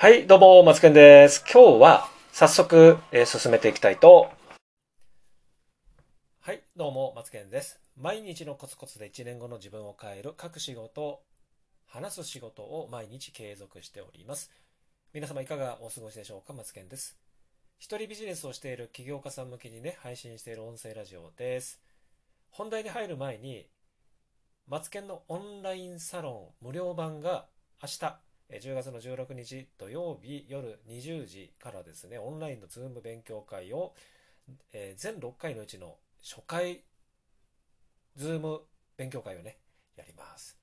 はい、どうも、松健です。今日は早速、えー進めていきたいと。はい、どうも、松健です。毎日のコツコツで1年後の自分を変える各仕事、話す仕事を毎日継続しております。皆様いかがお過ごしでしょうか松健です。一人ビジネスをしている起業家さん向けにね、配信している音声ラジオです。本題に入る前に、マツケンのオンラインサロン無料版が明日、10月の16日土曜日夜20時からですね、オンラインの Zoom 勉強会を、えー全6回のうちの初回 Zoom 勉強会をね、やります。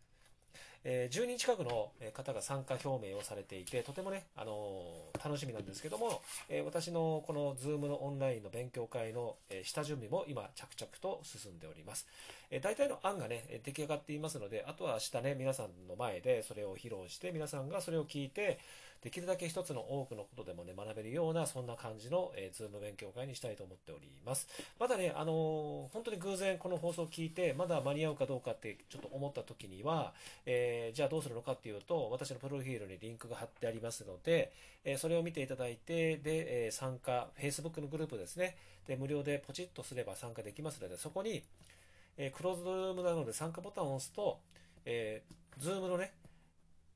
えー10人近くの方が参加表明をされていて、とてもね、あのー楽しみなんですけども、えー私のこの Zoom のオンラインの勉強会のえー下準備も今着々と進んでおります。え大体の案がね、出来上がっていますので、あとは明日ね、皆さんの前でそれを披露して、皆さんがそれを聞いて、できるだけ一つの多くのことでもね、学べるような、そんな感じの、えー、Zoom 勉強会にしたいと思っております。まだね、あのー本当に偶然この放送を聞いて、まだ間に合うかどうかってちょっと思った時には、えーじゃあどうするのかっていうと、私のプロフィールにリンクが貼ってありますので、えーそれを見ていただいて、で、えー参加、Facebook のグループですね、で、無料でポチッとすれば参加できますので、そこに、えークローズドルームなので参加ボタンを押すと、えー、Zoom のね、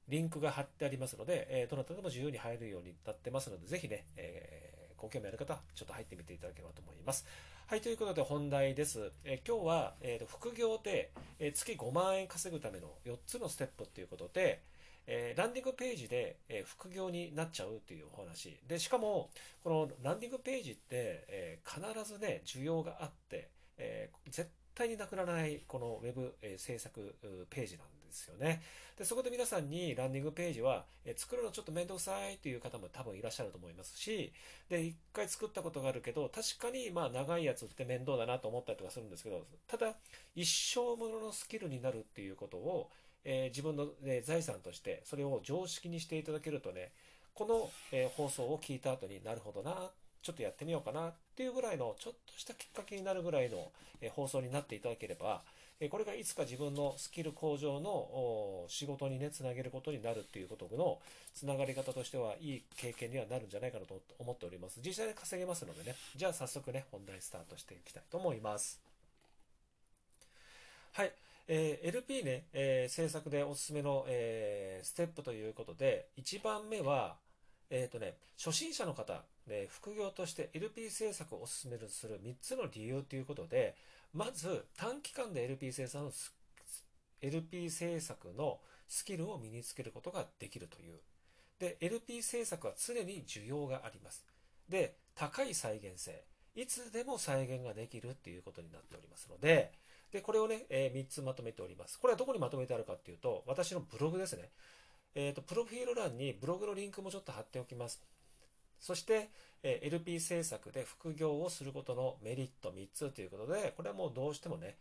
リンクが貼ってありますので、えどなたでも自由に入るようになってますので、ぜひね、えーご興味ある方ちょっと入ってみていただければと思います。はい、ということで本題です。え今日は、えーと副業で、え月5万円稼ぐための4つのステップということで、えーランディングページで、えー副業になっちゃうというお話。で、しかも、このランディングページって、えー必ずね、需要があって、え絶対になくならないこのウェブ、え制作ページなんですよね。で、そこで皆さんにランディングページは、え作るのちょっとめんどくさいという方も多分いらっしゃると思いますし、で、一回作ったことがあるけど、確かにまあ長いやつって面倒だなと思ったりとかするんですけど、ただ、一生もののスキルになるっていうことを、えー自分の、ね財産として、それを常識にしていただけるとね、この、え放送を聞いた後になるほどなっ、ちょっとやってみようかなっていうぐらいの、ちょっとしたきっかけになるぐらいの、放送になっていただければ、これがいつか自分のスキル向上の仕事にね、つなげることになるっていうことのつながり方としてはいい経験にはなるんじゃないかなと思っております。実際に稼げますのでね、じゃあ早速ね、本題スタートしていきたいと思います。はい。えー LP ね、えー制作でおすすめの、えーステップということで、1番目は、えっ、とね、初心者の方、副業として LP 制作をおすすめする3つの理由ということで、まず短期間で LP 制作のス LP 制作のスキルを身につけることができるという。で、LP 制作は常に需要があります。で、高い再現性。いつでも再現ができるっていうことになっておりますので、で、これをね、え3つまとめております。これはどこにまとめてあるかっていうと、私のブログですね。えっ、と、プロフィール欄にブログのリンクもちょっと貼っておきます。そして、え LP 制作で副業をすることのメリット3つということで、これはもうどうしてもね、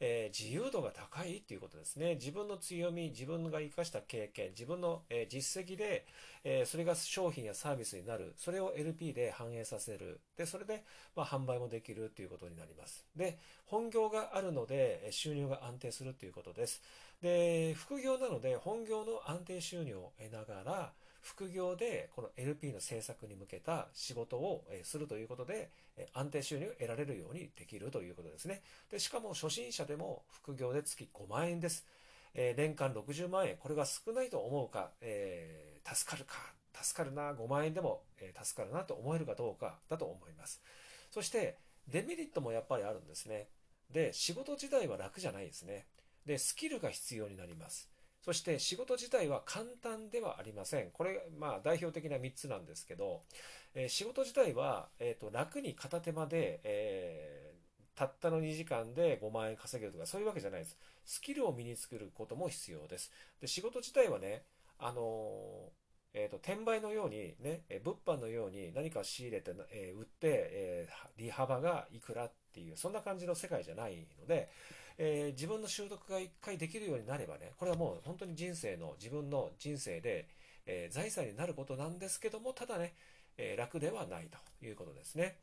えー自由度が高いっていうことですね。自分の強み、自分が生かした経験、自分の、えー実績で、えーそれが商品やサービスになる。それを LP で反映させる。で、それで、まあ、販売もできるということになります。で、本業があるので、収入が安定するということです。で、副業なので、本業の安定収入を得ながら、副業でこの LP の制作に向けた仕事をするということで、安定収入を得られるようにできるということですね。で、しかも初心者でも副業で月5万円です。えー年間60万円、これが少ないと思うか、えー助かるか、助かるな、5万円でも、えー助かるなと思えるかどうかだと思います。そして、デメリットもやっぱりあるんですね。で、仕事自体は楽じゃないですね。で、スキルが必要になります。そして仕事自体は簡単ではありません。これ、まあ代表的な3つなんですけど、えー仕事自体は、えーと楽に片手間で、えーたったの2時間で5万円稼げるとかそういうわけじゃないです。スキルを身につけることも必要です。で仕事自体はね、あのーえーと転売のようにね、物販のように何か仕入れて、えー売って、えー利幅がいくらっていう、そんな感じの世界じゃないので、えー自分の習得が一回できるようになればね、これはもう本当に人生の、自分の人生で、えー財産になることなんですけども、ただね、えー楽ではないということですね。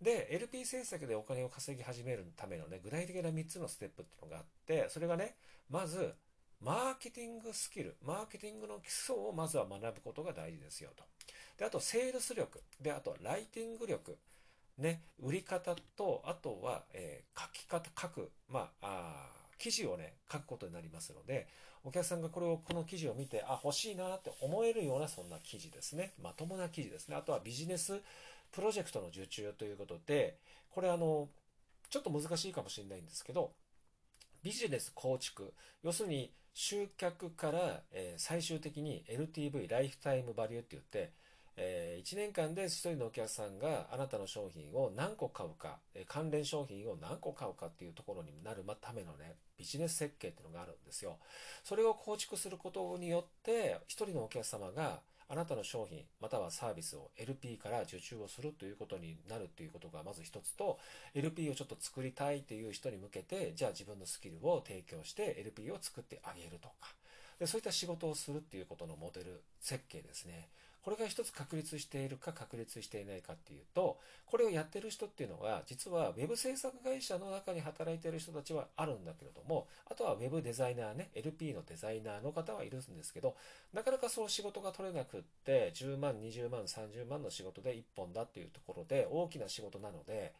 で、LP 制作でお金を稼ぎ始めるためのね、具体的な3つのステップっていうのがあって、それがね、まず、マーケティングスキル、マーケティングの基礎をまずは学ぶことが大事ですよと。で、あと、セールス力。で、あと、ライティング力。ね、売り方と、あとは、えー、書き方、書く、まあ、あ記事をね、書くことになりますので、お客さんがこれを、この記事を見て、あ、欲しいなって思えるような、そんな記事ですね。まともな記事ですね。あとはビジネスプロジェクトの受注ということで、これあの、ちょっと難しいかもしれないんですけど、ビジネス構築、要するに集客から、えー、最終的に LTV、ライフタイムバリューって言って、えー、1年間で1人のお客さんがあなたの商品を何個買うか、えー、関連商品を何個買うかっていうところになるためのね、ビジネス設計っていうのがあるんですよ。それを構築することによって、1人のお客様があなたの商品またはサービスを LP から受注をするということになるということがまず一つと LP をちょっと作りたいという人に向けてじゃあ自分のスキルを提供して LP を作ってあげるとかでそういった仕事をするっていうことのモデル設計ですねこれが一つ確立しているか確立していないかっていうと、これをやってる人っていうのは、実は Web 制作会社の中に働いてる人たちはあるんだけれども、あとは Web デザイナーね、LP のデザイナーの方はいるんですけど、なかなかそう仕事が取れなくって、10万、20万、30万の仕事で1本だっていうところで大きな仕事なので、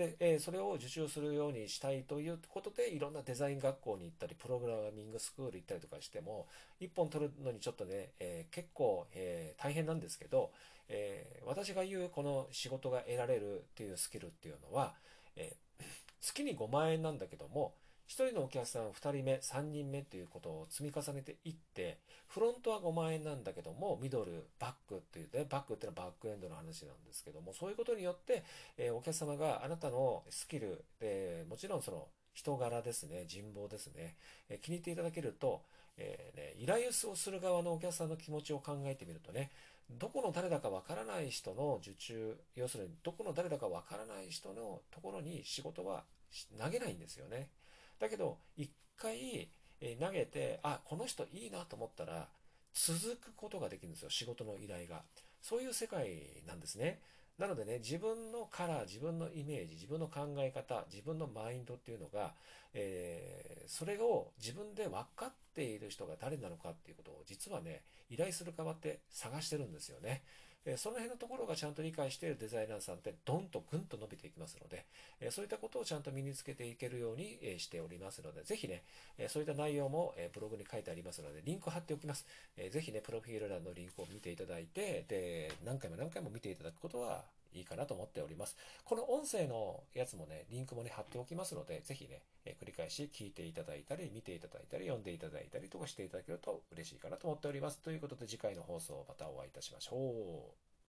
で、えー、それを受注するようにしたいということで、いろんなデザイン学校に行ったり、プログラミングスクール行ったりとかしても、1本取るのにちょっとね、えー、結構、えー、大変なんですけど、え私が言うこの仕事が得られるっていうスキルっていうのは、え月に5万円なんだけども、1人のお客さん2人目、3人目ということを積み重ねていって、フロントは5万円なんだけども、ミドル、バックっていうね、バックっていうのはバックエンドの話なんですけども、そういうことによって、え、お客様があなたのスキル、えー、もちろんその人柄ですね、人望ですね、え、気に入っていただけると、えね、依頼をする側のお客さんの気持ちを考えてみるとね、どこの誰だかわからない人の受注、要するにどこの誰だかわからない人のところに仕事は投げないんですよね。だけど、一回え投げて、あ、この人いいなと思ったら、続くことができるんですよ、仕事の依頼が。そういう世界なんですね。なのでね、自分のカラー、自分のイメージ、自分の考え方、自分のマインドっていうのが、えー、それを自分で分かっている人が誰なのかっていうことを実はね、依頼する側って探してるんですよね。えその辺のところがちゃんと理解しているデザイナーさんってどんとぐんと伸びていきますので、えそういったことをちゃんと身につけていけるように、えしておりますので、ぜひね、えそういった内容も、えブログに書いてありますので、リンク貼っておきます。えぜひね、プロフィール欄のリンクを見ていただいて、で、何回も何回も見ていただくことはいいかなと思っております。この音声のやつもね、リンクもね、貼っておきますので、ぜひね、え繰り返し聞いていただいたり、見ていただいたり、読んでいただいたりとかしていただけると嬉しいかなと思っております。ということで次回の放送またお会いいたしましょう。